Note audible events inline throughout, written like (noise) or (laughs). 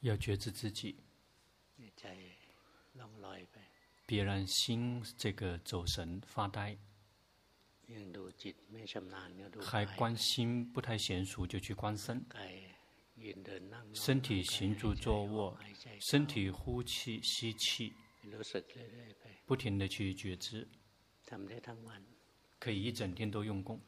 要觉知自己，别让心这个走神发呆，还观心不太娴熟就去观身，身体行住坐卧，身体呼气吸气，不停的去觉知，可以一整天都用功。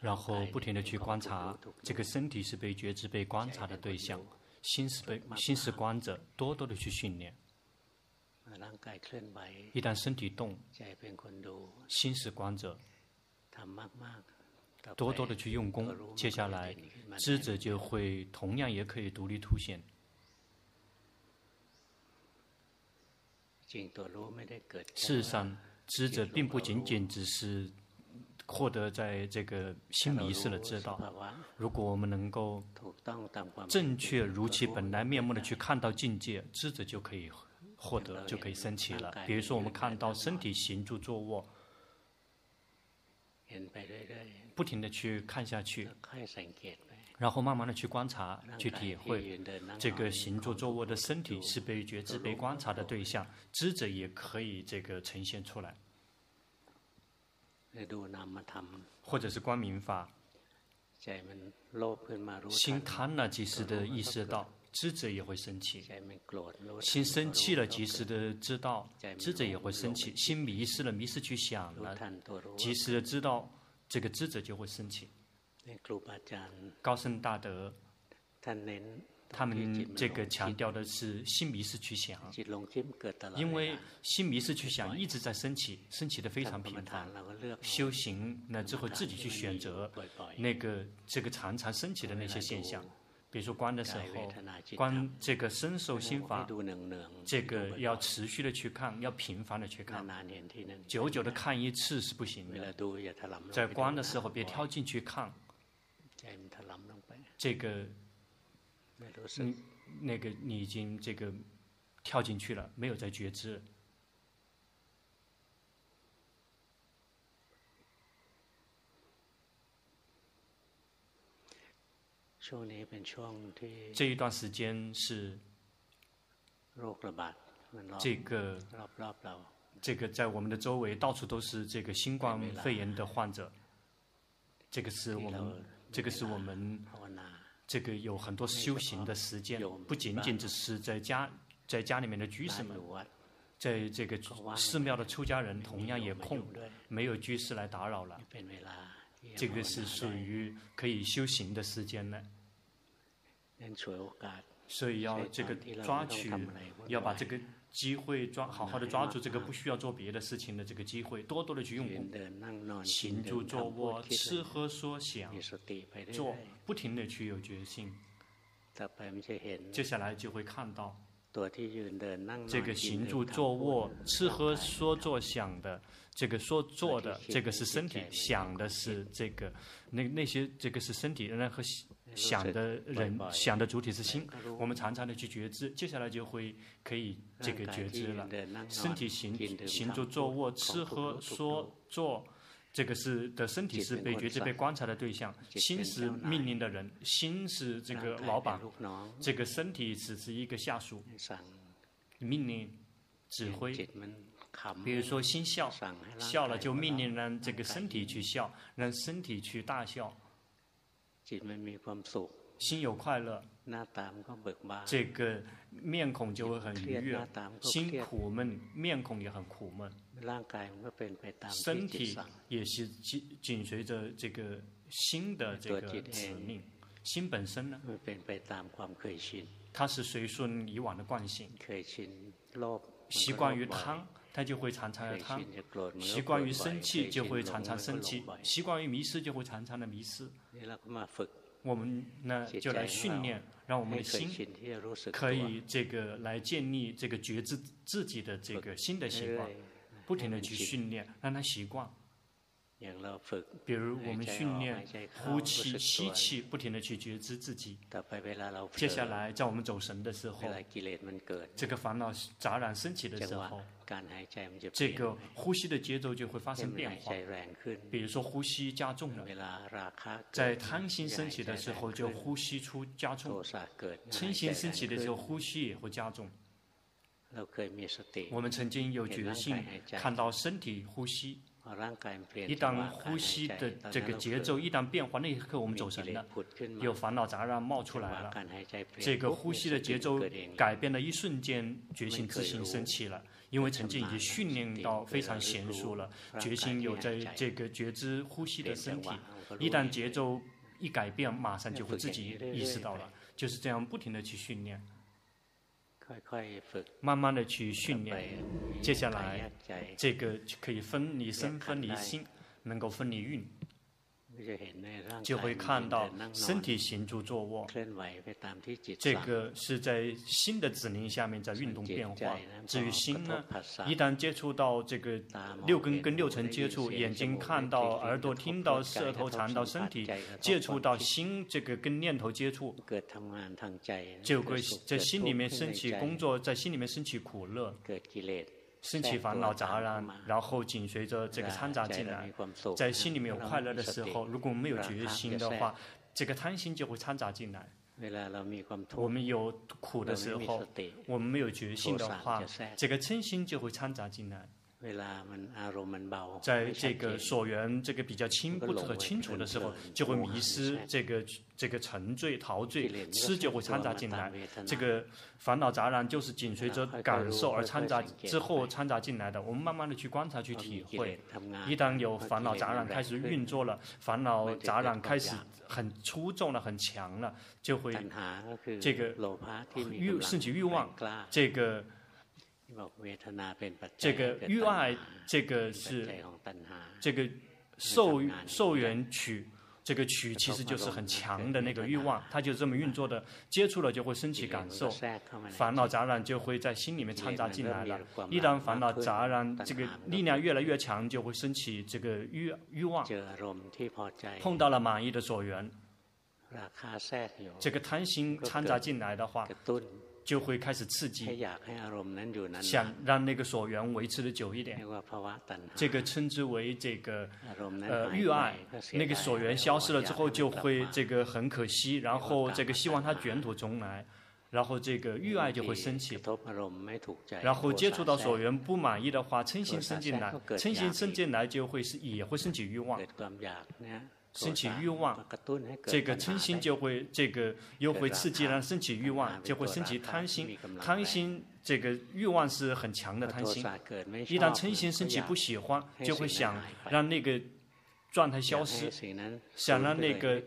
然后不停地去观察，这个身体是被觉知、被观察的对象，心是被心是观者，多多的去训练。一旦身体动，心是观者，多多的去用功，接下来知者就会同样也可以独立凸显。事实上，知者并不仅仅只是。获得在这个心迷失的知道，如果我们能够正确如其本来面目的去看到境界，知者就可以获得，就可以升起了。比如说，我们看到身体行住坐卧，不停的去看下去，然后慢慢的去观察、去体会，这个行住坐卧的身体是被觉知、被观察的对象，知者也可以这个呈现出来。或者是光明法，心贪了，及时的意识到，知者也会生气；心生气了，及时的知道，知者也会生气；心迷失了，迷失去想了，及时的知道，这个知者就会生气。高僧大德。他们这个强调的是心迷失去想，因为心迷失去想一直在升起，升起的非常频繁。修行那之后自己去选择那个这个常常升起的那些现象，比如说观的时候，观这个身受心法，这个要持续的去看，要频繁的去看，久久的看一次是不行的。在观的时候别跳进去看，这个。嗯，那个你已经这个跳进去了，没有在觉知。这一段时间是这个这个在我们的周围到处都是这个新冠肺炎的患者，这个是我们这个是我们。这个有很多修行的时间，不仅仅只是在家，在家里面的居士们，在这个寺庙的出家人同样也空，没有居士来打扰了。这个是属于可以修行的时间呢。所以要这个抓取，要把这个。机会抓好好的抓住这个不需要做别的事情的这个机会，多多的去用功，行住坐卧，吃喝说想，做不停的去有决心。接下来就会看到，这个行住坐卧、吃喝说做想的，这个说做的，这个是身体，想的是这个，那那些这个是身体，然后。想的人想的主体是心，我们常常的去觉知，接下来就会可以这个觉知了。身体行行住坐卧、吃喝说做，这个是的身体是被觉知、被观察的对象。心是命令的人，心是这个老板，这个身体只是一个下属，命令指挥。比如说心笑，笑了就命令让这个身体去笑，让身体去大笑。心有快乐，这个面孔就会很愉悦；心苦闷，面孔也很苦闷。身体也是紧紧随着这个心的这个指令。心本身呢，它是随顺以往的惯性。习惯于贪，它就会常常的贪；习惯于生气，就会常常生气；习惯于迷失，就会常常的迷失。我们呢，就来训练，让我们的心可以这个来建立这个觉知自己的这个新的习惯，不停的去训练，让他习惯。比如我们训练呼气、吸气，不停的去觉知自己。接下来，在我们走神的时候，这个烦恼杂染升起的时候，这个呼吸的节奏就会发生变化。比如说呼吸加重了，在贪心升起的时候，就呼吸出加重；嗔心升起的时候，呼吸也会加重。我们曾经有决心，看到身体呼吸。一旦呼吸的这个节奏一旦变化，那一刻我们走神了，有烦恼杂染冒出来了。这个呼吸的节奏改变的一瞬间，觉性自行升起了。因为曾经已经训练到非常娴熟了，决心有在这个觉知呼吸的身体，一旦节奏一改变，马上就会自己意识到了，就是这样不停的去训练。慢慢的去训练，接下来这个可以分离身、分离心，能够分离蕴。就会看到身体行住坐卧，这个是在心的指令下面在运动变化。至于心呢，一旦接触到这个六根跟六尘接触，眼睛看到，耳朵听到，舌头尝到，身体接触到心，这个跟念头接触，就会在心里面升起工作，在心里面升起苦乐。升起烦恼杂染，然后紧随着这个掺杂进来，在心里面有快乐的时候，如果没有决心的话，这个贪心就会掺杂进来。我们有苦的时候，我们没有决心的话，这个嗔心就会掺杂进来。在这个所缘这个比较轻不可清楚的时候，就会迷失这个这个沉醉陶醉，痴就会掺杂进来。这个烦恼杂染就是紧随着感受而掺杂之后掺杂进来的。我们慢慢的去观察去体会，一旦有烦恼杂染开始运作了，烦恼杂染开始很出众了、很强了，就会这个欲升起欲望，这个。这个欲爱，这个是这个受受缘取，这个取其实就是很强的那个欲望，它就这么运作的。接触了就会升起感受，烦恼杂染就会在心里面掺杂进来了。一旦烦恼杂染这个力量越来越强，就会升起这个欲欲望。碰到了满意的所缘，这个贪心掺杂进来的话。就会开始刺激，想让那个所缘维持的久一点，这个称之为这个呃欲爱，那个所缘消失了之后就会这个很可惜，然后这个希望它卷土重来，然后这个欲爱就会升起，然后接触到所缘不满意的话，嗔心生进来，嗔心生进来就会是也会升起欲望。升起欲望，这个嗔心就会这个又会刺激，让升起欲望，就会升起贪心。贪心这个欲望是很强的贪心，一旦嗔心升起不喜欢，就会想让那个状态消失，想让那个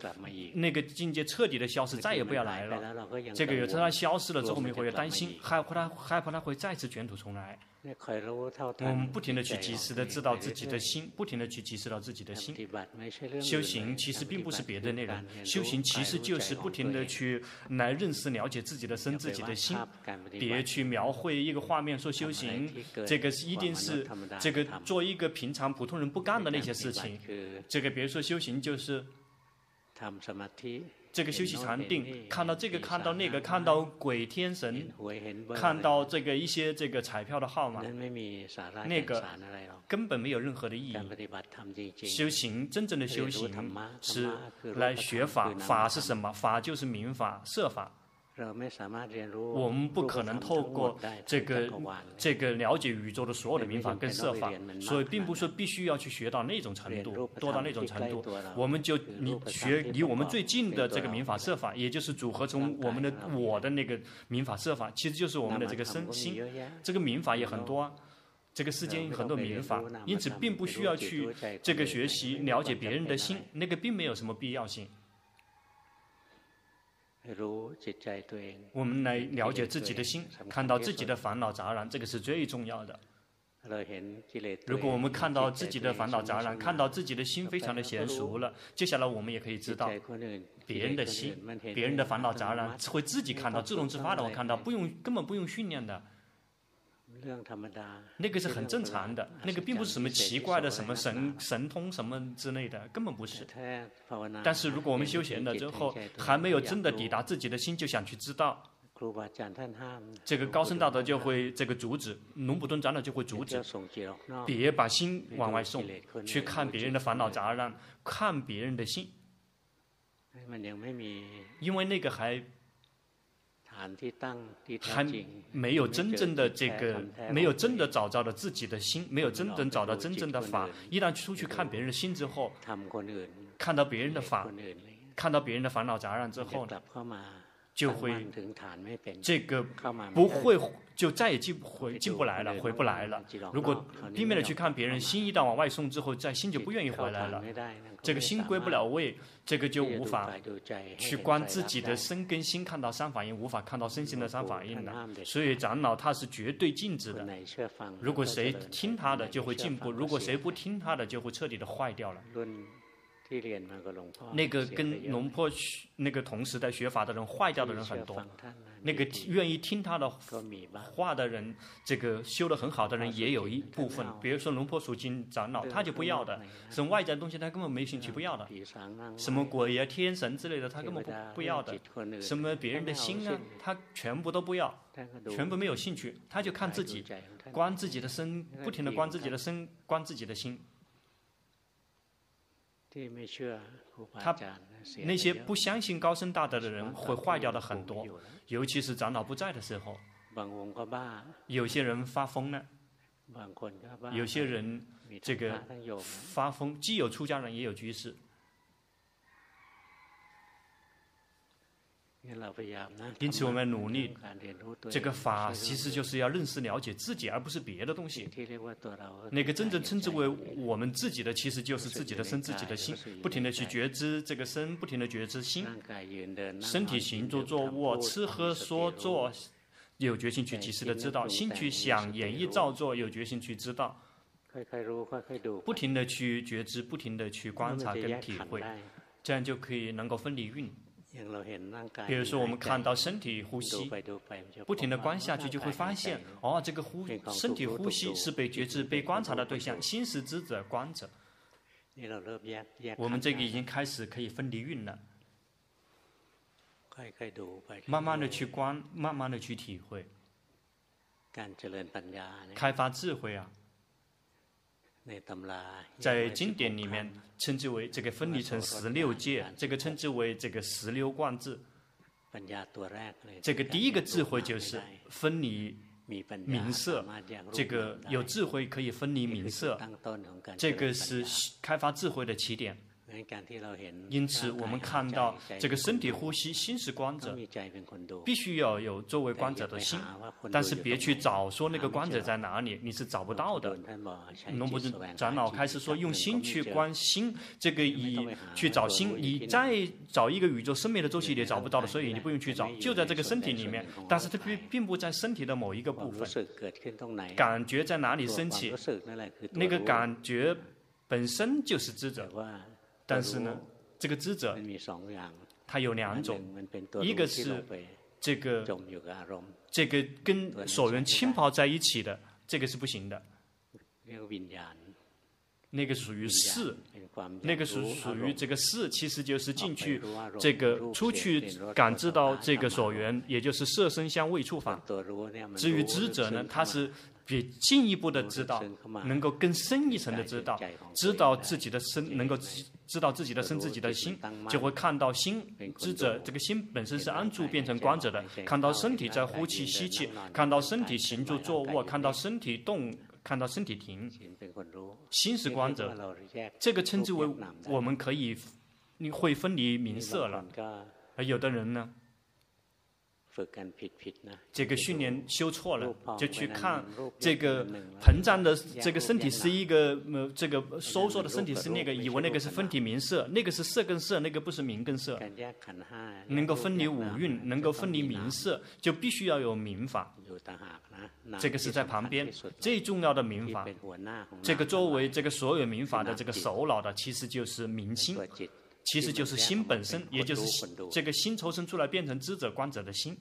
那个境界彻底的消失，再也不要来了。这个有时候它消失了之后，我们会担心，害怕它害怕它会再次卷土重来。我们不停的去及时的知道自己的心，不停的去及时到自己的心。修行其实并不是别的内容，修行其实就是不停的去来认识、了解自己的身、自己的心。别去描绘一个画面说修行，这个是一定是这个做一个平常普通人不干的那些事情。这个别说修行就是。这个休息禅定，看到这个，看到那个，看到鬼天神，看到这个一些这个彩票的号码，那个根本没有任何的意义。修行真正的修行是来学法，法是什么？法就是明法、设法。我们不可能透过这个这个了解宇宙的所有的明法跟设法，所以并不是说必须要去学到那种程度，多到那种程度，我们就你学离我们最近的这个明法设法，也就是组合成我们的我的那个明法设法，其实就是我们的这个身心，这个明法也很多啊，这个世间有很多明法，因此并不需要去这个学习了解别人的心，那个并没有什么必要性。我们来了解自己的心，看到自己的烦恼杂染，这个是最重要的。如果我们看到自己的烦恼杂染，看到自己的心非常的娴熟了，接下来我们也可以知道别人的心，别人的烦恼杂染会自己看到，自动自发的我看到，不用根本不用训练的。那个是很正常的，那个并不是什么奇怪的什么神神通什么之类的，根本不是。但是如果我们修行了之后，还没有真的抵达自己的心，就想去知道，这个高僧大德就会这个阻止，龙普顿长老就会阻止，别把心往外送，去看别人的烦恼杂染，看别人的心，因为那个还。还没有真正的这个，没有真的找到了自己的心，没有真正找到真正的法。一旦出去看别人的心之后，看到别人的法，看到别人的烦恼杂染之后呢，就会这个不会就再也进不回进不来了，回不来了。如果拼命的去看别人心，一旦往外送之后，再心就不愿意回来了。这个心归不了位，这个就无法去观自己的身跟心，看到三反应，无法看到身心的三反应了。所以长老他是绝对禁止的。如果谁听他的，就会进步；如果谁不听他的，就会彻底的坏掉了。那个跟龙坡学那个同时代学法的人坏掉的人很多，那个愿意听他的话的人，这个修得很好的人也有一部分。比如说龙坡属经长老，他就不要的，什么外在的东西他根本没兴趣，不要的。什么鬼啊、天神之类的，他根本不不要的。什么别人的心啊，他全部都不要，全部没有兴趣，他就看自己，观自己的身，不停的观自己的身，观自己的心。他那些不相信高僧大德的人会坏掉的很多，尤其是长老不在的时候。有些人发疯了，有些人这个发疯，既有出家人也有居士。因此，我们努力这个法，其实就是要认识、了解自己，而不是别的东西。那个真正称之为我们自己的，其实就是自己的身、自己的心，不停地去觉知这个身，不停地觉知心。身体行住坐卧、吃喝说做，有决心去及时的知道；心去想、演绎造作，有决心去知道。不停地去觉知，不停地去观察跟体会，这样就可以能够分离蕴。比如说，我们看到身体呼吸，不停地观下去，就会发现，哦，这个呼身体呼吸是被觉知、被观察的对象，心是知者、观者。我们这个已经开始可以分离运了，慢慢的去观，慢慢的去体会，开发智慧啊。在经典里面称之为这个分离成十六界，这个称之为这个十六观智。这个第一个智慧就是分离名色，这个有智慧可以分离名色，这个是开发智慧的起点。因此，我们看到这个身体呼吸，心是观者，必须要有作为观者的心，但是别去找说那个观者在哪里，你是找不到的。龙普顿长老开始说，用心去观心，这个以去找心，你再找一个宇宙生命的周期也找不到的，所以你不用去找，就在这个身体里面，但是它并并不在身体的某一个部分，感觉在哪里升起，那个感觉本身就是知者。但是呢，这个知者，他有两种，一个是这个这个跟所缘浸泡在一起的，这个是不行的。那个属于识，那个属属于这个识，其实就是进去这个出去感知到这个所缘，也就是色身香味触法。至于知者呢，他是。比进一步的知道，能够更深一层的知道，知道自己的身，能够知道自己的身，自己的心，就会看到心知者，这个心本身是安住变成观者的，看到身体在呼气吸气，看到身体行住坐卧，看到身体动，看到身体停，心是观者，这个称之为我们可以，你会分离名色了，而有的人呢？这个训练修错了，就去看这个膨胀的这个身体是一个呃，这个收缩的身体是那个，以为那个是分体名色，那个是色跟色，那个不是名跟色。能够分离五蕴，能够分离名色，就必须要有名法。这个是在旁边最重要的民法。这个作为这个所有民法的这个首脑的，其实就是明心。其实就是心本身，也就是这个心抽身出来变成知者观者的心。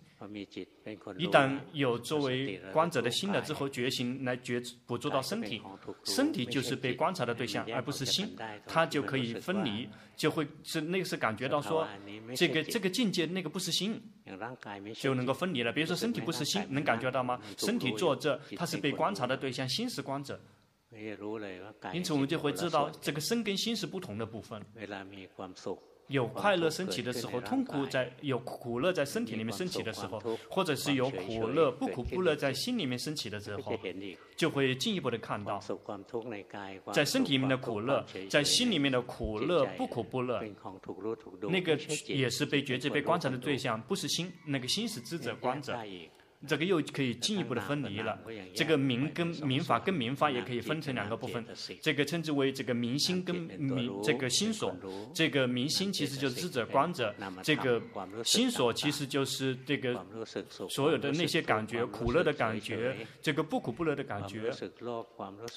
一旦有作为观者的心了之后，觉醒来觉捕捉到身体，身体就是被观察的对象，而不是心，它就可以分离，就会是那个是感觉到说，这个这个境界那个不是心，就能够分离了。比如说身体不是心，能感觉到吗？身体坐着，它是被观察的对象，心是观者。因此，我们就会知道，这个身跟心是不同的部分。有快乐升起的时候，痛苦在有苦乐在身体里面升起的时候，或者是有苦乐不苦不乐在心里面升起的时候，就会进一步的看到，在身体里面的苦乐，在心里面的苦乐不苦不乐，那个也是被觉知、被观察的对象，不是心，那个心是知者观者。这个又可以进一步的分离了。这个民跟民法跟民法也可以分成两个部分。这个称之为这个民心跟民这个心所。这个民心其实就是智者观者。这个心所其实就是这个所有的那些感觉，苦乐的感觉，这个不苦不乐的感觉，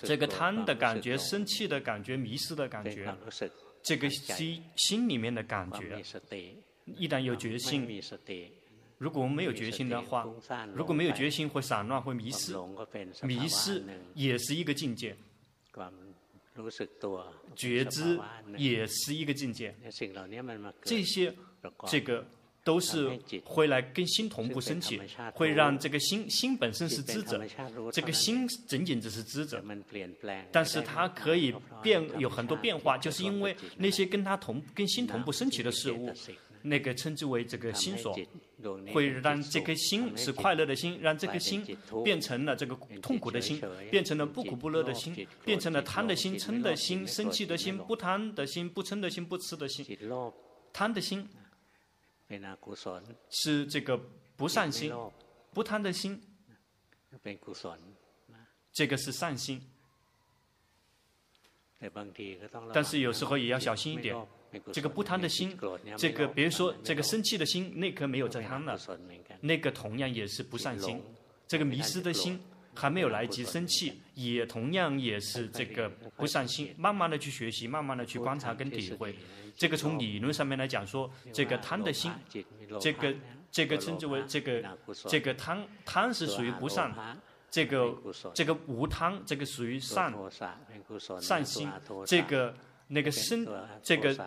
这个贪的感觉，生气的感觉，迷失的感觉，这个心心里面的感觉，一旦有决心。如果我们没有决心的话，如果没有决心，会散乱，会迷失。迷失也是一个境界。觉知也是一个境界。这些，这个都是会来跟心同步升起，会让这个心心本身是知者，这个心仅仅只是知者，但是它可以变有很多变化，就是因为那些跟它同跟心同步升起的事物。那个称之为这个心所，会让这颗心是快乐的心，让这颗心变成了这个痛苦的心，变成了不苦不乐的心，变成了贪的心、嗔的心、生气的心、不贪的心、不嗔的心、不痴的心。贪的心是这个不善心，不贪的心，这个是善心。但是有时候也要小心一点。这个不贪的心，这个比如说这个生气的心，那颗没有在贪了，那个同样也是不善心。这个迷失的心还没有来及生气，也同样也是这个不善心。慢慢的去学习，慢慢的去观察跟体会。这个从理论上面来讲说，这个贪的心，这个这个称之为这个这个贪贪是属于不善，这个这个无贪这个属于善善心，这个。那个生，这个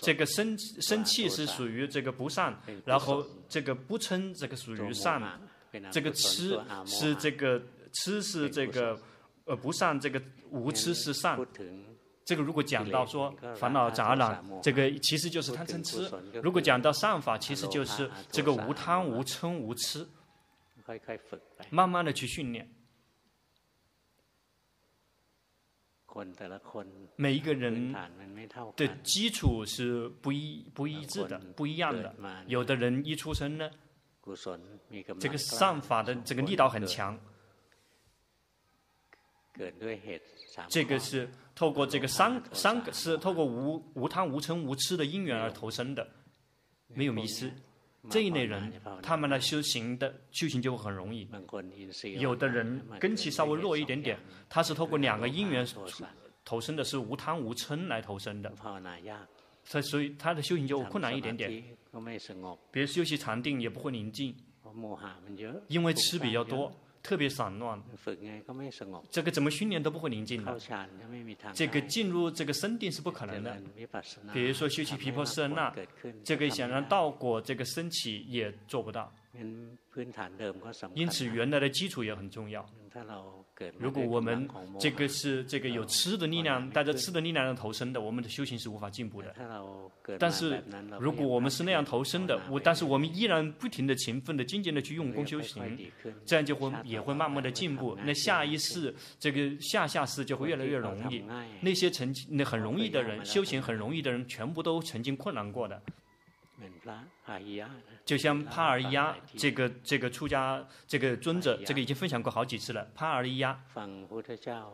这个生生气是属于这个不善，然后这个不嗔这个属于善，这个痴是这个痴是这个呃不善，这个无痴是善。这个如果讲到说烦恼杂染，这个其实就是贪嗔痴；如果讲到善法，其实就是这个无贪无嗔无痴，慢慢的去训练。每一个人的基础是不一不一致的，不一样的。有的人一出生呢，这个善法的这个力道很强。这个是透过这个三三个是透过无无贪无嗔无痴的因缘而投生的，没有迷失。这一类人，他们的修行的修行就会很容易。有的人根气稍微弱一点点，他是透过两个因缘投生的，是无贪无嗔来投生的，所以所以他的修行就困难一点点。比如修习禅定也不会宁静，因为吃比较多。特别散乱，这个怎么训练都不会宁静的。这个进入这个深定是不可能的。比如说修习皮婆舍那，这个想让道果这个升起也做不到。因此原来的基础也很重要。如果我们这个是 (laughs) 这个有吃的力量，带着吃的力量的投身的，我们的修行是无法进步的。但是如果我们是那样投身的，我但是我们依然不停的勤奋的、精进的去用功修行，这样就会也会慢慢的进步。那下一世这个下下世就会越来越容易。那些曾经那很容易的人，修行很容易的人，全部都曾经困难过的。就像帕尔亚 (laughs) 这个这个出家这个尊者，这个已经分享过好几次了。帕尔亚，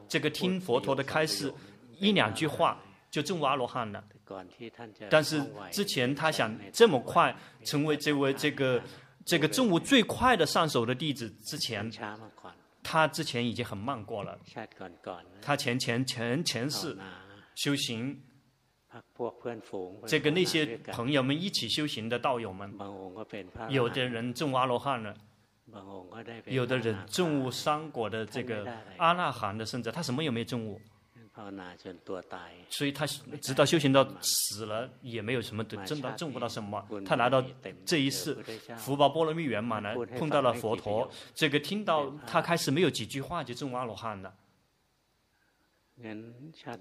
这个听佛陀的开示，一两句话就证悟阿罗汉了。但是之前他想这么快成为这位这个这个证悟最快的上手的弟子之前，他之前已经很慢过了。他前前前前世修行。这个那些朋友们一起修行的道友们，有的人证阿罗汉了，有的人证悟三果的这个阿那含的圣者，他什么也没证悟。所以他直到修行到死了，也没有什么的证到证不到什么。他来到这一世，福报波罗蜜圆满了，碰到了佛陀，这个听到他开始没有几句话就证阿罗汉了。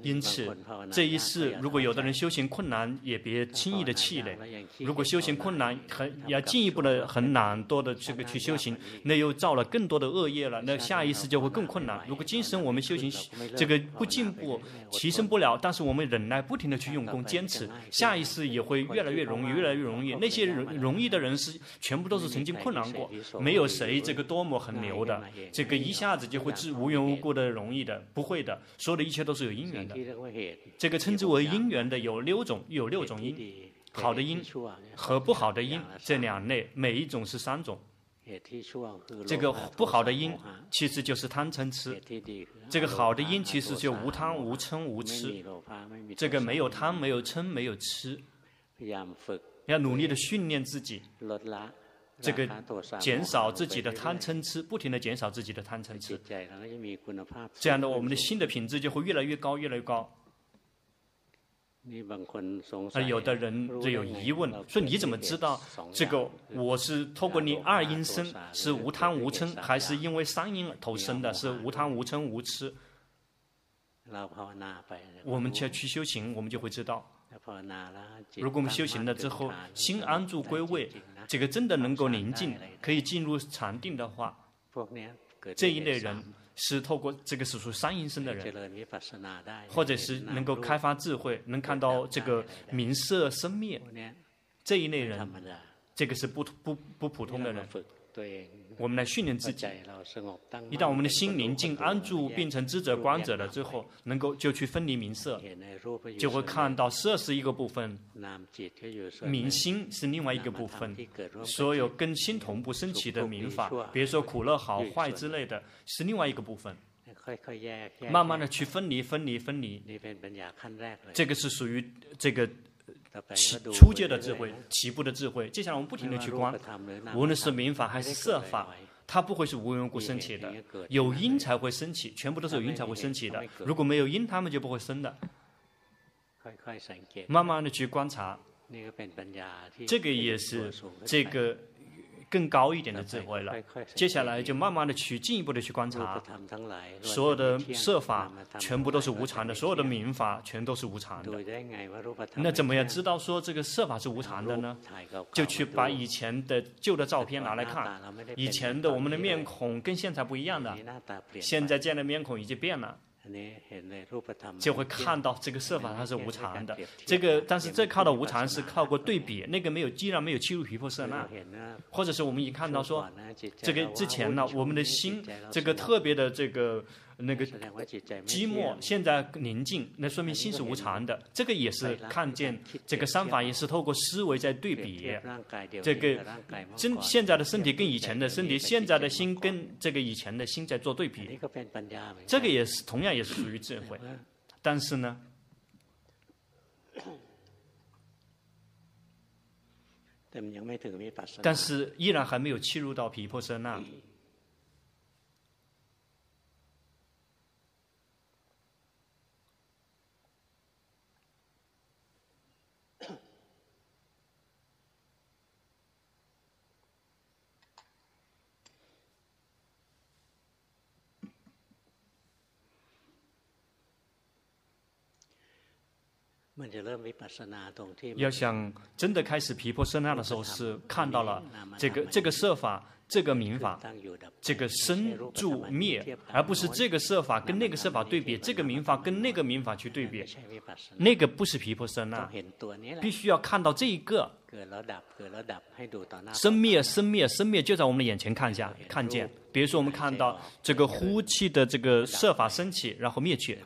因此，这一世如果有的人修行困难，也别轻易的气馁。如果修行困难，很要进一步的很懒惰的这个去修行，那又造了更多的恶业了。那下一世就会更困难。如果今生我们修行这个不进步，提升不了，但是我们忍耐，不停的去用功坚持，下一世也会越来越容易，越来越容易。那些容容易的人是全部都是曾经困难过，没有谁这个多么很牛的，这个一下子就会自无缘无故的容易的，不会的，所有的。一切都是有因缘的，这个称之为因缘的有六种，有六种因，好的因和不好的因这两类，每一种是三种。这个不好的因其实就是贪嗔痴，这个好的因其实就无贪无嗔无痴，这个没有贪没有嗔没有痴，要努力的训练自己。这个减少自己的贪嗔痴，不停的减少自己的贪嗔痴，这样的我们的心的品质就会越来越高，越来越高。而有的人就有疑问，说你怎么知道这个我是透过你二因生，是无贪无嗔，还是因为三因投生的，是无贪无嗔无痴？我们要去修行，我们就会知道。如果我们修行了之后，心安住归位，这个真的能够宁静，可以进入禅定的话，这一类人是透过这个是属于三阴身的人，或者是能够开发智慧，能看到这个名色生灭，这一类人，这个是不不不普通的人。我们来训练自己，一旦我们的心宁静安住，变成知者观者了之后，能够就去分离名色，就会看到色是一个部分，明心是另外一个部分，所有跟心同步升起的名法，比如说苦乐好坏之类的，是另外一个部分，慢慢的去分离分离分离，这个是属于这个。起初阶的智慧，起步的智慧。接下来我们不停的去观，无论是民法还是色法，它不会是无缘无故升起的，有因才会升起，全部都是有因才会升起的。如果没有因，它们就不会生的。慢慢的去观察，这个也是这个。更高一点的智慧了。接下来就慢慢的去进一步的去观察，所有的设法全部都是无常的，所有的名法全都是无常的。那怎么样知道说这个设法是无常的呢？就去把以前的旧的照片拿来看，以前的我们的面孔跟现在不一样的，现在见的面孔已经变了。就会看到这个色法它是无常的，这个但是这靠的无常是靠过对比，那个没有既然没有侵入皮肤色那，或者是我们已看到说，这个之前呢，我们的心这个特别的这个。那个寂寞，现在宁静，那说明心是无常的。这个也是看见这个三法也是透过思维在对比。这个真现在的身体跟以前的身体，现在的心跟这个以前的心在做对比。这个也是同样也是属于智慧，但是呢，(coughs) 但是依然还没有切入到皮婆舍那。要想真的开始皮婆舍那的时候，是看到了这个这个设法。这个名法，这个生住灭，而不是这个设法跟那个设法对比，这个名法跟那个名法去对比，那个不是皮婆舍那，必须要看到这一个生灭生灭生灭就在我们的眼前看一下看见。比如说我们看到这个呼气的这个设法升起，然后灭去，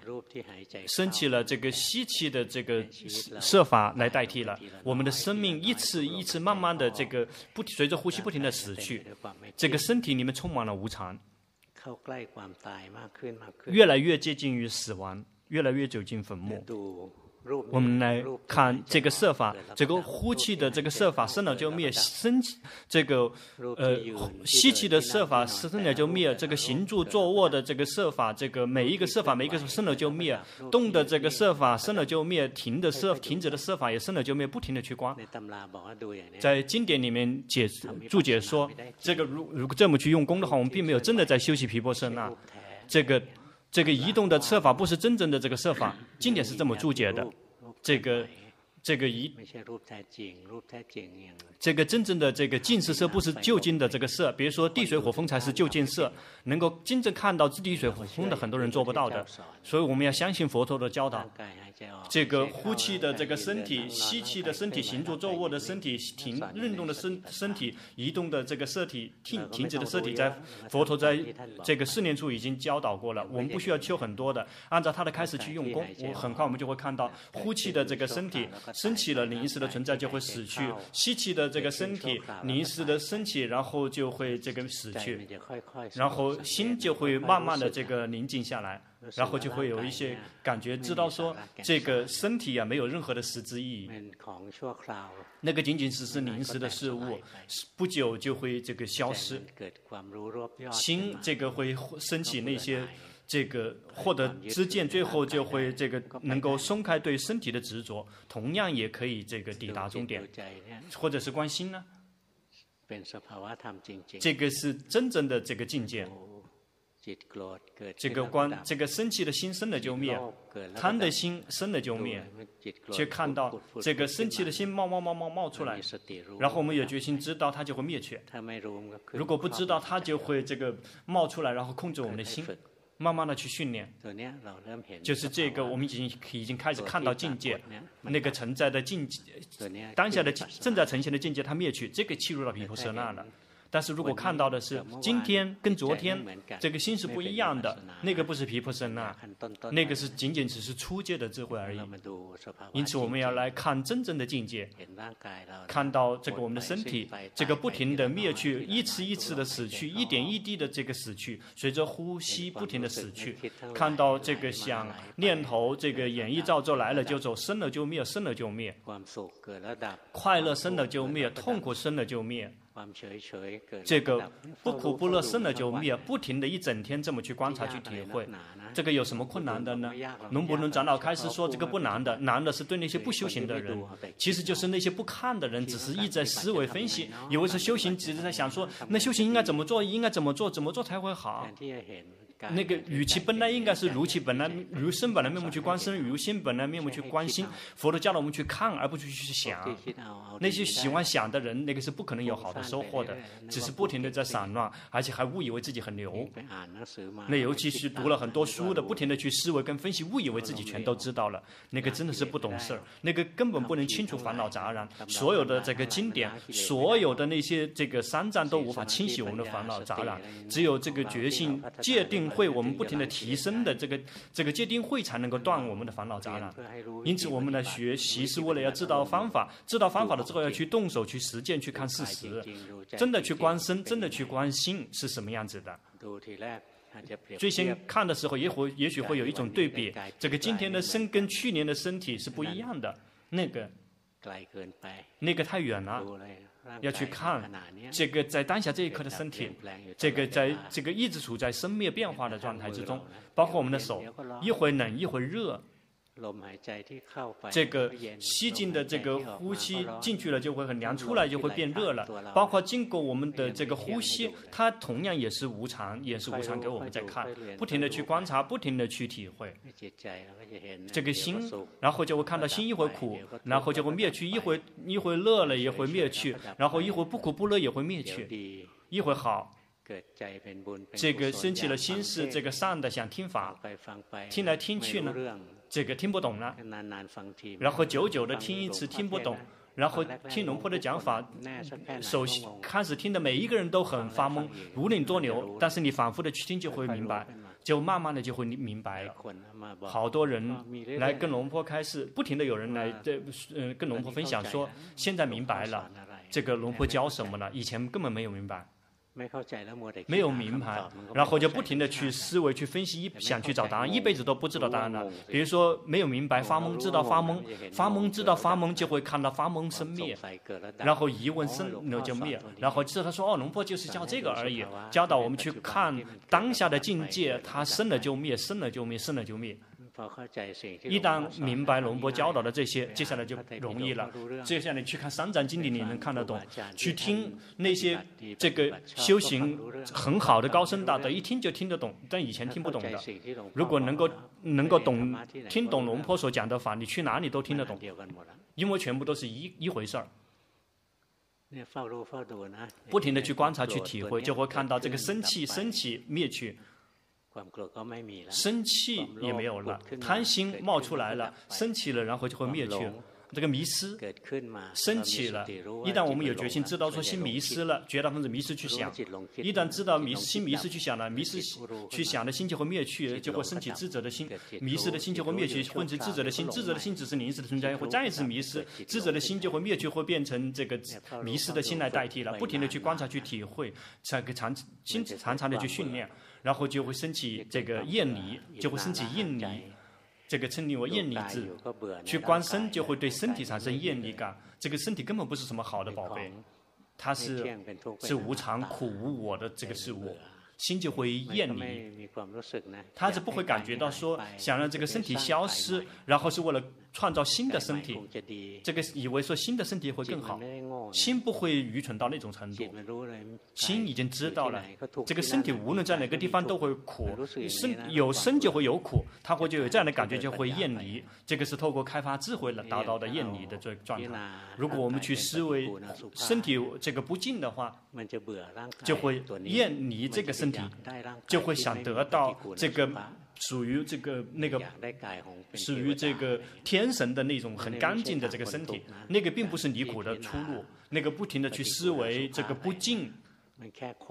升起了这个吸气的这个设法来代替了我们的生命，一次一次慢慢的这个不随着呼吸不停的死去。这个身体里面充满了无常，越来越接近于死亡，越来越走进坟墓。我们来看这个色法，这个呼气的这个色法生了就灭，生这个呃吸气的色法生了就灭，这个行住坐卧的这个色法，这个每一个色法每一个生了就灭，动的这个色法生了就灭，停的色停止的色法也生了就灭，不停的去观。在经典里面解注解说，这个如如果这么去用功的话，我们并没有真的在修习毗婆舍那，这个。这个移动的设法不是真正的这个设法，经典是这么注解的。这个，这个一，这个真正的这个净实色不是就近的这个色，比如说地水火风才是就近色，能够真正看到地水火风的很多人做不到的，所以我们要相信佛陀的教导。这个呼气的这个身体，吸气的身体，行住坐卧的身体，停运动的身身体，移动的这个色体，停停止的色体，在佛陀在这个四念处已经教导过了。我们不需要求很多的，按照他的开始去用功，我很快我们就会看到，呼气的这个身体升起了，临时的存在就会死去；吸气的这个身体临时的升起，然后就会这个死去，然后心就会慢慢的这个宁静下来。然后就会有一些感觉，知道说这个身体啊没有任何的实质意义，那个仅仅只是临时的事物，不久就会这个消失。心这个会升起那些这个获得知见，最后就会这个能够松开对身体的执着，同样也可以这个抵达终点，或者是观心呢？这个是真正的这个境界。这个观，这个生气的心生了就灭，贪的心生了就灭，却看到这个生气的心冒冒冒冒冒出来，然后我们有决心知道它就会灭去。如果不知道，它就会这个冒出来，然后控制我们的心，慢慢的去训练。就是这个，我们已经已经开始看到境界，那个存在的境界，当下的正在呈现的境界，它灭去，这个气入到毗婆舍那了。但是如果看到的是今天跟昨天这个心是不一样的，那个不是皮婆舍那，那个是仅仅只是初阶的智慧而已。因此我们要来看真正的境界，看到这个我们的身体，这个不停的灭去，一次一次的死去，一点一滴的这个死去，随着呼吸不停的死去。看到这个想念头，这个演绎造作来了就走，生了就灭，生了就灭。快乐生了就灭，痛苦生了就灭。这个不苦不乐生了就灭，不停的一整天这么去观察去体会，这个有什么困难的呢？龙伯伦长老开始说这个不难的，难的是对那些不修行的人，其实就是那些不看的人，只是一直在思维分析，以为是修行，只是在想说，那修行应该怎么做，应该怎么做，怎么做才会好。那个与其本来应该是如其本来如生本来面目去观身，如心本来面目去观心。佛陀教了我们去看，而不去去想。那些喜欢想的人，那个是不可能有好的收获的，只是不停的在散乱，而且还误以为自己很牛。那尤其是读了很多书的，不停的去思维跟分析，误以为自己全都知道了，那个真的是不懂事儿。那个根本不能清除烦恼杂染。所有的这个经典，所有的那些这个三藏都无法清洗我们的烦恼杂染，只有这个觉性界定。会我们不停的提升的这个这个戒定慧才能够断我们的烦恼杂染，因此我们的学习是为了要知道方法，知道方法了之后要去动手去实践去看事实，真的去观身，真的去观心是什么样子的。最先看的时候也会也许会有一种对比，这个今天的身跟去年的身体是不一样的，那个那个太远了。要去看这个在当下这一刻的身体，这个在这个一直处在生灭变化的状态之中，包括我们的手，一会冷一会热。这个吸进的这个呼吸进去了就会很凉，出来就会变热了。包括经过我们的这个呼吸，它同样也是无常，也是无常给我们在看，不停的去观察，不停的去体会。这个心，然后就会看到心一会苦，然后就会灭去；一会一会乐了也会灭去，然后一会不苦不乐也会灭去，一会好。这个升起了心是这个善的，想听法，听来听去呢。这个听不懂了，然后久久的听一次听不懂，然后听龙婆的讲法，首先开始听的每一个人都很发懵，如领多牛，但是你反复的去听就会明白，就慢慢的就会明白。了。好多人来跟龙婆开示，不停的有人来对，嗯，跟龙婆分享说，现在明白了，这个龙婆教什么了，以前根本没有明白。没有名牌，然后就不停的去思维、去分析、一想去找答案，一辈子都不知道答案了。比如说没有明白发懵，知道发懵，发懵知道发懵，就会看到发懵生灭，然后疑问生了就灭，然后知道他说哦，龙婆就是教这个而已，教导我们去看当下的境界，它生了就灭，生了就灭，生了就灭。一旦明白龙波教导的这些，接下来就容易了。接下来去看三藏经里，你能看得懂；去听那些这个修行很好的高僧大德，一听就听得懂，但以前听不懂的。如果能够能够懂听懂龙波所讲的法，你去哪里都听得懂，因为全部都是一一回事儿。不停的去观察、去体会，就会看到这个生气升起灭去。生气也没有了，贪心冒出来了，生气了，然后就会灭去。这个迷失生起了，一旦我们有决心知道说心迷失了，绝大分子迷失去想，一旦知道迷心迷失去想了，迷失去想的心就会灭去，就会升起智者的心，迷失的心就会灭去，混成智者的心，智者的心只是临时的存在，会再一次迷失，智者的心就会灭去，会变成这个迷失的心来代替了，不停的去观察去体会，才可常心常常的去训练。然后就会升起这个厌离，就会升起厌离，这个称为厌离智。去观身就会对身体产生厌离感，这个身体根本不是什么好的宝贝，它是是无常、苦、无我的这个事物。心就会厌离，他是不会感觉到说想让这个身体消失，然后是为了创造新的身体，这个以为说新的身体会更好，心不会愚蠢到那种程度，心已经知道了这个身体无论在哪个地方都会苦，生有生就会有苦，他会就有这样的感觉就会厌离，这个是透过开发智慧来达到的厌离的这个状态。如果我们去思维身体这个不净的话，就会厌离这个身体。就会想得到这个属于这个那个属于这个天神的那种很干净的这个身体，那个并不是离苦的出路。那个不停的去思维这个不净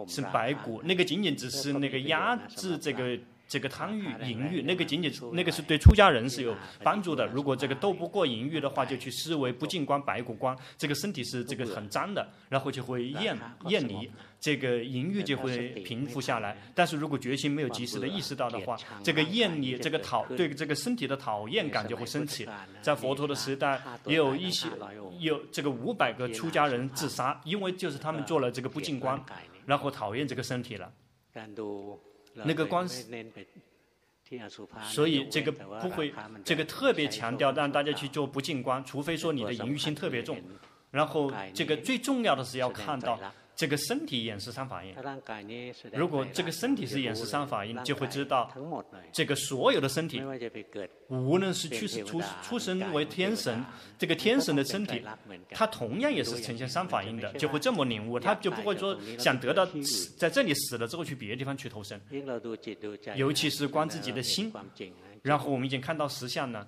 是白骨，那个仅仅只是那个压制这个。这个贪欲、淫欲，那个仅仅那个是对出家人是有帮助的。如果这个斗不过淫欲的话，就去思维不净观、白骨观，这个身体是这个很脏的，然后就会厌厌离，这个淫欲就会平复下来。但是如果决心没有及时的意识到的话，这个厌离、这个讨对这个身体的讨厌感就会升起。在佛陀的时代，也有一些有这个五百个出家人自杀，因为就是他们做了这个不净观，然后讨厌这个身体了。那个光，所以这个不会，这个特别强调让大家去做不净观，除非说你的淫欲心特别重，然后这个最重要的是要看到。这个身体演示三法印，如果这个身体是演示三法印，就会知道这个所有的身体，无论是去世出出生为天神，这个天神的身体，它同样也是呈现三法印的，就会这么领悟，他就不会说想得到在这里死了之后去别的地方去投生，尤其是观自己的心。然后我们已经看到实相呢，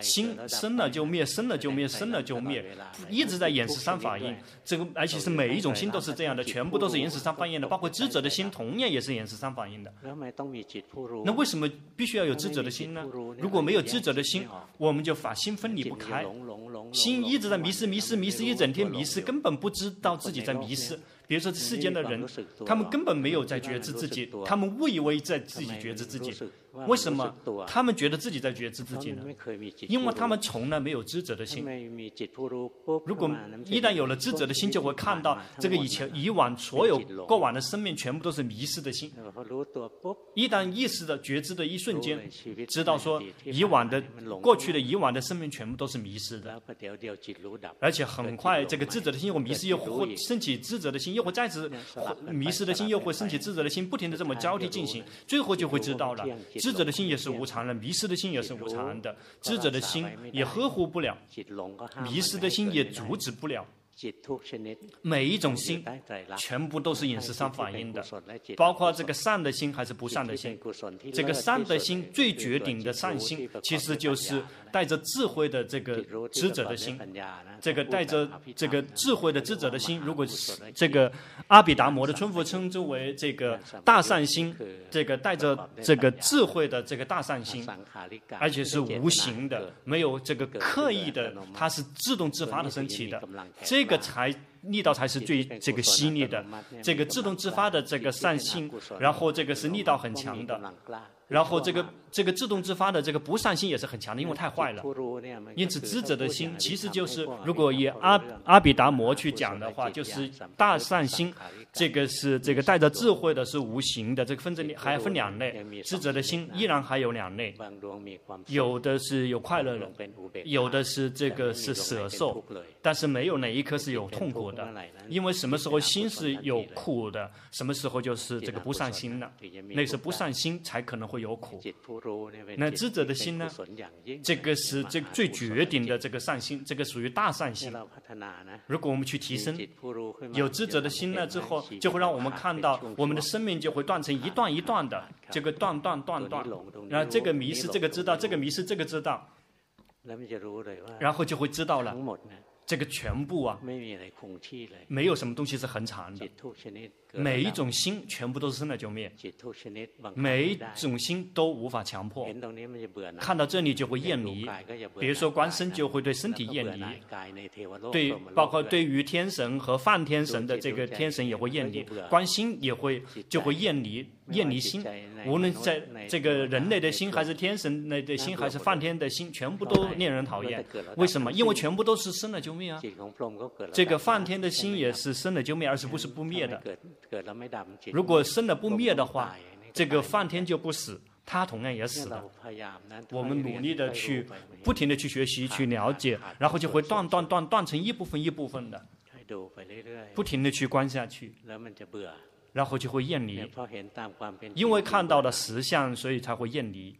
心生了就灭，生了就灭，生了就灭，一直在演示三法印。这个而且是每一种心都是这样的，全部都是演示三法印的，包括智者的心同样也是演示三法印的。那为什么必须要有智者的心呢？如果没有智者的心，我们就法心分离不开，心一直在迷失，迷失，迷失一整天，迷失根本不知道自己在迷失。比如说世间的人，他们根本没有在觉知自己，他们误以为在自己觉知自己。为什么他们觉得自己在觉知自己呢？因为他们从来没有知者的心。如果一旦有了知者的心，就会看到这个以前以往所有过往的生命全部都是迷失的心。一旦意识的觉知的一瞬间，知道说以往的过去的以往的生命全部都是迷失的，而且很快这个知者的心又迷失，又会升起知者的心。又会再次迷失的心，又会升起智者的心，不停的这么交替进行，最后就会知道了，智者的心也是无常的，迷失的心也是无常的，智者的心也呵护不了，迷失的心也阻止不了。每一种心，全部都是饮食上反映的，包括这个善的心还是不善的心。这个善的心最绝顶的善心，其实就是带着智慧的这个智者的心。这个带着这个智慧的智者的心，如果是这个阿比达摩的春佛称之为这个大善心，这个带着这个智慧的这个大善心，而且是无形的，没有这个刻意的，它是自动自发的升起的。这个才力道才是最这个犀利的。这个自动自发的这个善心，然后这个是力道很强的。然后这个这个自动自发的这个不善心也是很强的，因为太坏了。因此知者的心其实就是，如果以阿阿比达摩去讲的话，就是大善心。这个是这个带着智慧的，是无形的。这个分成还分两类，知者的心依然还有两类，有的是有快乐的，有的是这个是舍受，但是没有哪一颗是有痛苦的。因为什么时候心是有苦的，什么时候就是这个不善心了。那是不善心才可能会有苦。那知者的心呢？这个是这最绝顶的这个善心，这个属于大善心。如果我们去提升，有知者的心了之后。就会让我们看到，我们的生命就会断成一段一段的，这个断断断断，然后这个迷失，这个知道，这个迷失，这个知道，然后就会知道了。这个全部啊，没有什么东西是恒常的。每一种心全部都是生了就灭，每一种心都无法强迫。看到这里就会厌离，比如说观身就会对身体厌离，对，包括对于天神和梵天神的这个天神也会厌离，观心也会就会厌离。厌离心，无论在这个人类的心，还是天神类的心，还是梵天的心，全部都令人讨厌。为什么？因为全部都是生了就灭啊。这个梵天的心也是生了就灭，而是不是不灭的。如果生了不灭的话，这个梵天就不死，他同样也死了。我们努力的去，不停的去学习、去了解，然后就会断断断断成一部分一部分的，不停的去观下去。然后就会厌离，因为看到了实相，所以才会厌离。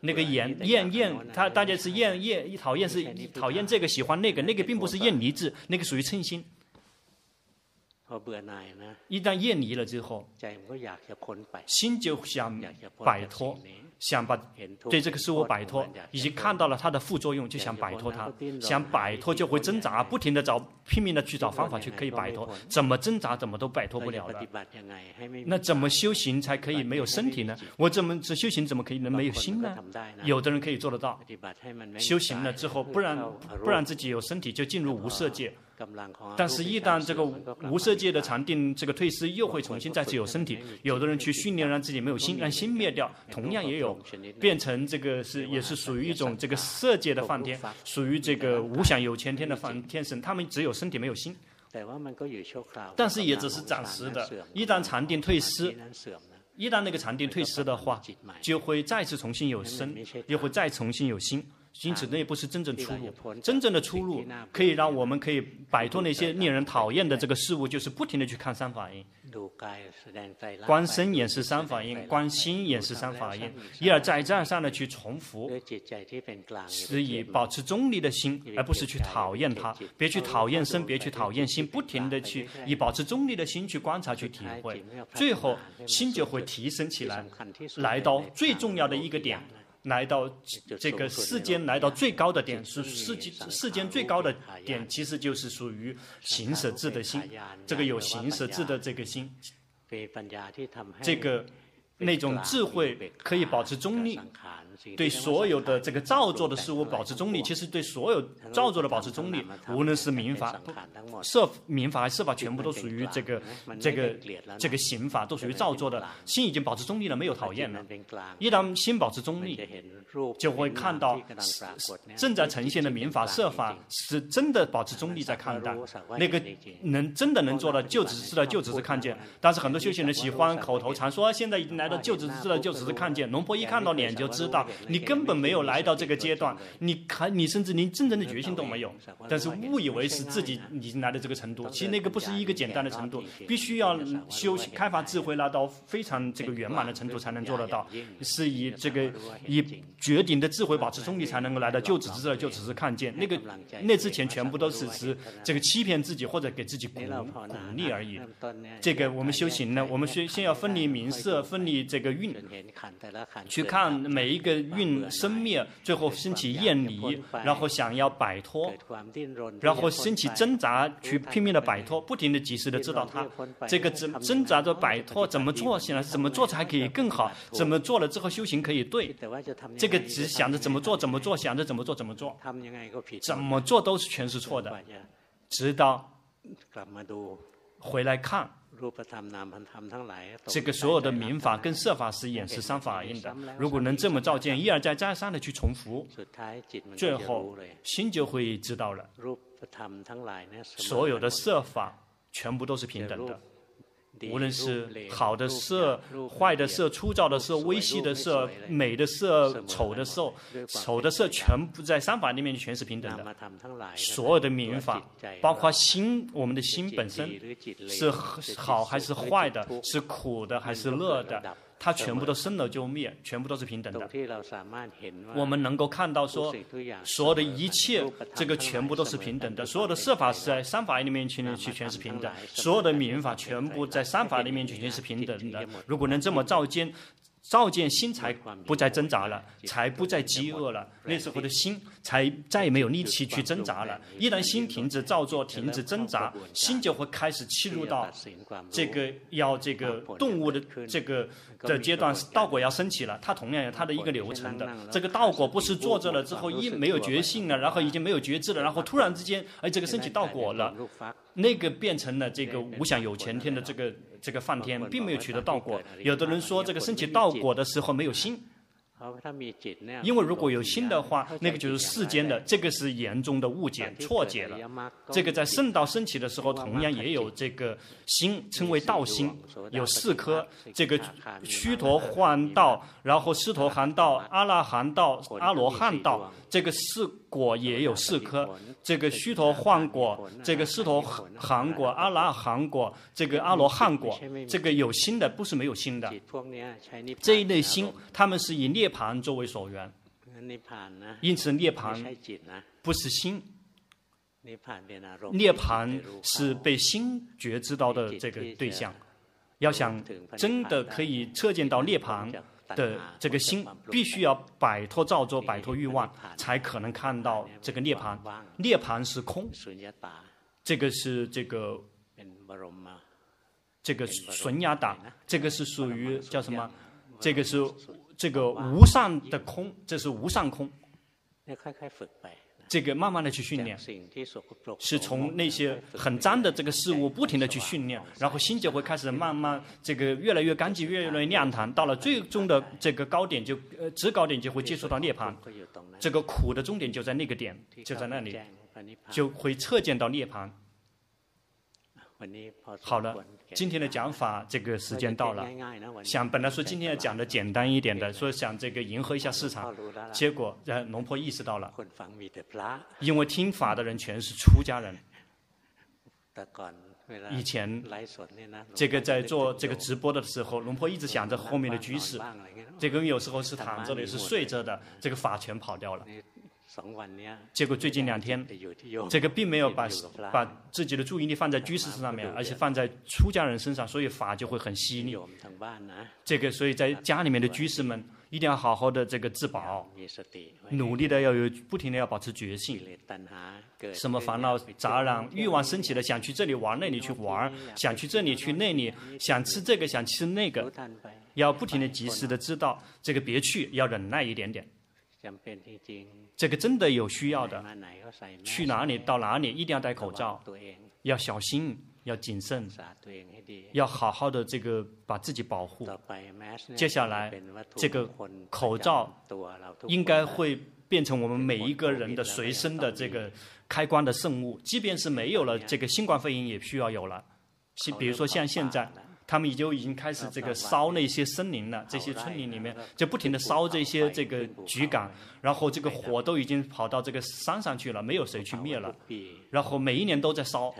那个厌厌厌，他大家是厌厌，讨厌是讨厌这个，喜欢那个，那个并不是厌离字，那个属于称心。一旦厌离了之后，心就想摆脱。想把对这个事物摆脱，已经看到了它的副作用，就想摆脱它。想摆脱就会挣扎，不停的找，拼命的去找方法去可以摆脱。怎么挣扎怎么都摆脱不了的。那怎么修行才可以没有身体呢？我怎么这修行怎么可以能没有心呢？有的人可以做得到。修行了之后，不然不然自己有身体就进入无色界。但是，一旦这个无色界的禅定这个退失，又会重新再次有身体。有的人去训练，让自己没有心，让心灭掉，同样也有变成这个是也是属于一种这个色界的梵天，属于这个无想有前天的梵天神。他们只有身体没有心，但是也只是暂时的。一旦禅定退失，一旦那个禅定退失的话，就会再次重新有身，又会再重新有心。因此，那不是真正出路。真正的出路可以让我们可以摆脱那些令人讨厌的这个事物，就是不停的去看三法印。观身也是三法印，观心也是三法印，一而再、再而三的去重复，是以保持中立的心，而不是去讨厌它。别去讨厌身，别去讨厌心，不停的去以保持中立的心去观察、去体会，最后心就会提升起来，来到最重要的一个点。来到这个世间，来到最高的点是世间世间最高的点，其实就是属于行舍智的心。这个有行舍智的这个心，这个那种智慧可以保持中立。对所有的这个造作的事物保持中立，其实对所有造作的保持中立，无论是民法、设民法还是设法，全部都属于这个这个这个刑法，都属于造作的。心已经保持中立了，没有讨厌了。一旦心保持中立，就会看到正在呈现的民法、设法是真的保持中立在看待。那个能真的能做到，就只是知道，就只是看见。但是很多修行人喜欢口头禅说，现在已经来到，就只是知道，就只是看见。龙婆一看到脸就知道。你根本没有来到这个阶段，你看，你甚至连真正的决心都没有，但是误以为是自己已经来到这个程度，其实那个不是一个简单的程度，必须要修开发智慧，拉到非常这个圆满的程度才能做得到，是以这个以绝顶的智慧保持中立才能够来到，就只是这，就只是看见，那个那之前全部都是是这个欺骗自己或者给自己鼓鼓励而已。这个我们修行呢，我们先先要分离名色，分离这个运，去看每一个。蕴生灭，最后升起厌离，然后想要摆脱，然后升起挣扎，去拼命的摆脱，不停的及时的知道它，这个挣挣扎着摆脱怎么做，现在怎么做才可以更好？怎么做了之后修行可以对？这个只想着怎么做怎么做，想着怎么做怎么做，怎么做都是全是错的，直到回来看。这个所有的民法跟设法是眼识相反应的。如果能这么照见，一而再再而三的去重复，最后心就会知道了。所有的设法全部都是平等的。无论是好的色、坏的色、粗糙的色、微细的色、美的色、丑的色、丑的色，全部在三法里面全是平等的。所有的民法，包括心，我们的心本身是好还是坏的，是苦的还是乐的。它全部都生了就灭，全部都是平等的。我们能够看到说，所有的一切，这个全部都是平等的。所有的设法是在三法里面去去全是平等，所有的民法全部在三法里面去全是平等的。如果能这么照见。照见心才不再挣扎了，才不再饥饿了。那时候的心才再也没有力气去挣扎了。一旦心停止造作，停止挣扎，心就会开始切入到这个要这个动物的这个的阶段，道果要升起了。它同样有它的一个流程的。这个道果不是坐着了之后一没有觉性了，然后已经没有觉知了，然后突然之间哎这个升起道果了，那个变成了这个无想有前天的这个。这个梵天并没有取得道果，有的人说这个升起道果的时候没有心，因为如果有心的话，那个就是世间的，这个是严重的误解错解了。这个在圣道升起的时候，同样也有这个心，称为道心，有四颗，这个须陀洹道，然后斯陀含道、阿拉含道、阿罗汉道，这个四。果也有四颗，这个须陀洹果，这个斯陀含果，阿拉含果，这个阿罗汉果，这个有心的不是没有心的。这一类心，他们是以涅槃作为所缘，因此涅槃不是心，涅槃是被心觉知到的这个对象。要想真的可以测见到涅槃。的这个心必须要摆脱造作，摆脱欲望，才可能看到这个涅槃。涅槃是空，这个是这个这个损雅达，这个是属于叫什么？这个是这个无上的空，这是无上空。这个慢慢的去训练，是从那些很脏的这个事物不停的去训练，然后心就会开始慢慢这个越来越干净，越来越亮堂，到了最终的这个高点就呃制高点就会接触到涅槃，这个苦的终点就在那个点，就在那里，就会测见到涅槃。好了，今天的讲法这个时间到了。想本来说今天要讲的简单一点的，说想这个迎合一下市场，结果让龙婆意识到了，因为听法的人全是出家人。以前这个在做这个直播的时候，龙婆一直想着后面的居士，这个有时候是躺着的，是睡着的，这个法全跑掉了。结果最近两天，这个并没有把把自己的注意力放在居士身上面，而且放在出家人身上，所以法就会很犀利。这个所以在家里面的居士们一定要好好的这个自保，努力的要有不停的要保持觉性。什么烦恼杂染欲望升起了，想去这里玩那里去玩，想去这里去那里，想吃这个想吃那个，要不停的及时的知道这个别去，要忍耐一点点。这个真的有需要的，去哪里到哪里一定要戴口罩，要小心，要谨慎，要好好的这个把自己保护。接下来，这个口罩应该会变成我们每一个人的随身的这个开关的圣物，即便是没有了这个新冠肺炎，也需要有了。比如说像现在。他们已经已经开始这个烧那些森林了，这些村林里面就不停的烧这些这个秸秆，然后这个火都已经跑到这个山上去了，没有谁去灭了。然后每一年都在烧。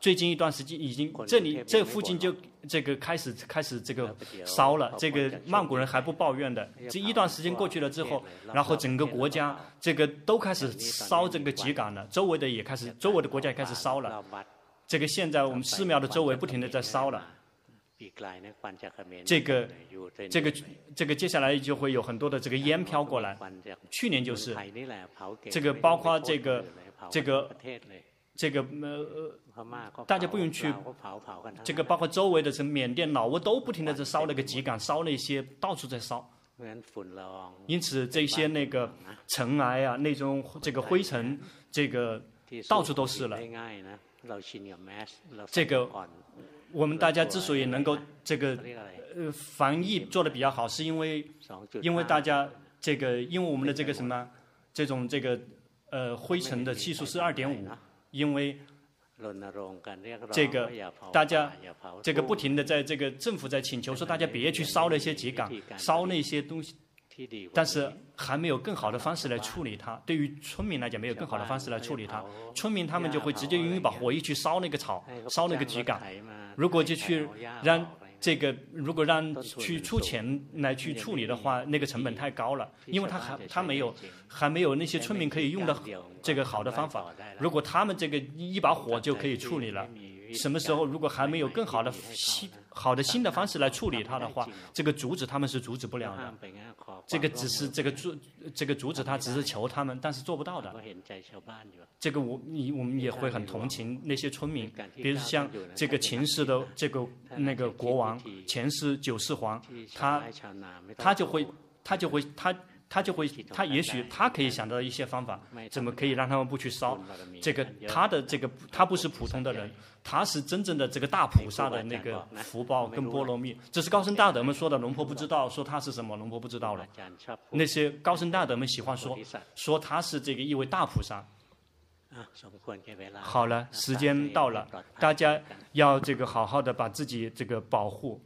最近一段时间已经这里这附近就这个开始开始这个烧了，这个曼谷人还不抱怨的。这一段时间过去了之后，然后整个国家这个都开始烧这个秸秆了，周围的也开始，周围的国家也开始烧了。这个现在我们寺庙的周围不停的在烧了，这个这个这个接下来就会有很多的这个烟飘过来。去年就是这个，包括这个这个这个，大家不用去，这个包括周围的什么缅甸、老挝都不停的在烧那个秸秆，烧那些到处在烧。因此这些那个尘埃啊，那种这个灰尘，这个到处都是了。这个我们大家之所以能够这个呃防疫做得比较好，是因为因为大家这个因为我们的这个什么这种这个呃灰尘的系数是二点五，因为这个大家这个不停的在这个政府在请求说大家别去烧那些秸秆，烧那些东西。但是还没有更好的方式来处理它。对于村民来讲，没有更好的方式来处理它。村民他们就会直接用一把火一去烧那个草，烧那个秸秆。如果就去让这个，如果让去出钱来去处理的话，那个成本太高了，因为他还他没有还没有那些村民可以用的这个好的方法。如果他们这个一把火就可以处理了。什么时候如果还没有更好的新好的新的方式来处理它的话，这个阻止他们是阻止不了的。这个只是这个阻这个阻止他只是求他们，但是做不到的。这个我你我们也会很同情那些村民，比如像这个秦氏的这个那个国王，前世九世皇，他他就会他就会他。他就会，他也许他可以想到一些方法，怎么可以让他们不去烧？这个他的这个他不是普通的人，他是真正的这个大菩萨的那个福报跟波罗蜜。这是高僧大德们说的，龙婆不知道说他是什么，龙婆不知道了。那些高僧大德们喜欢说，说他是这个一位大菩萨。好了，时间到了，大家要这个好好的把自己这个保护。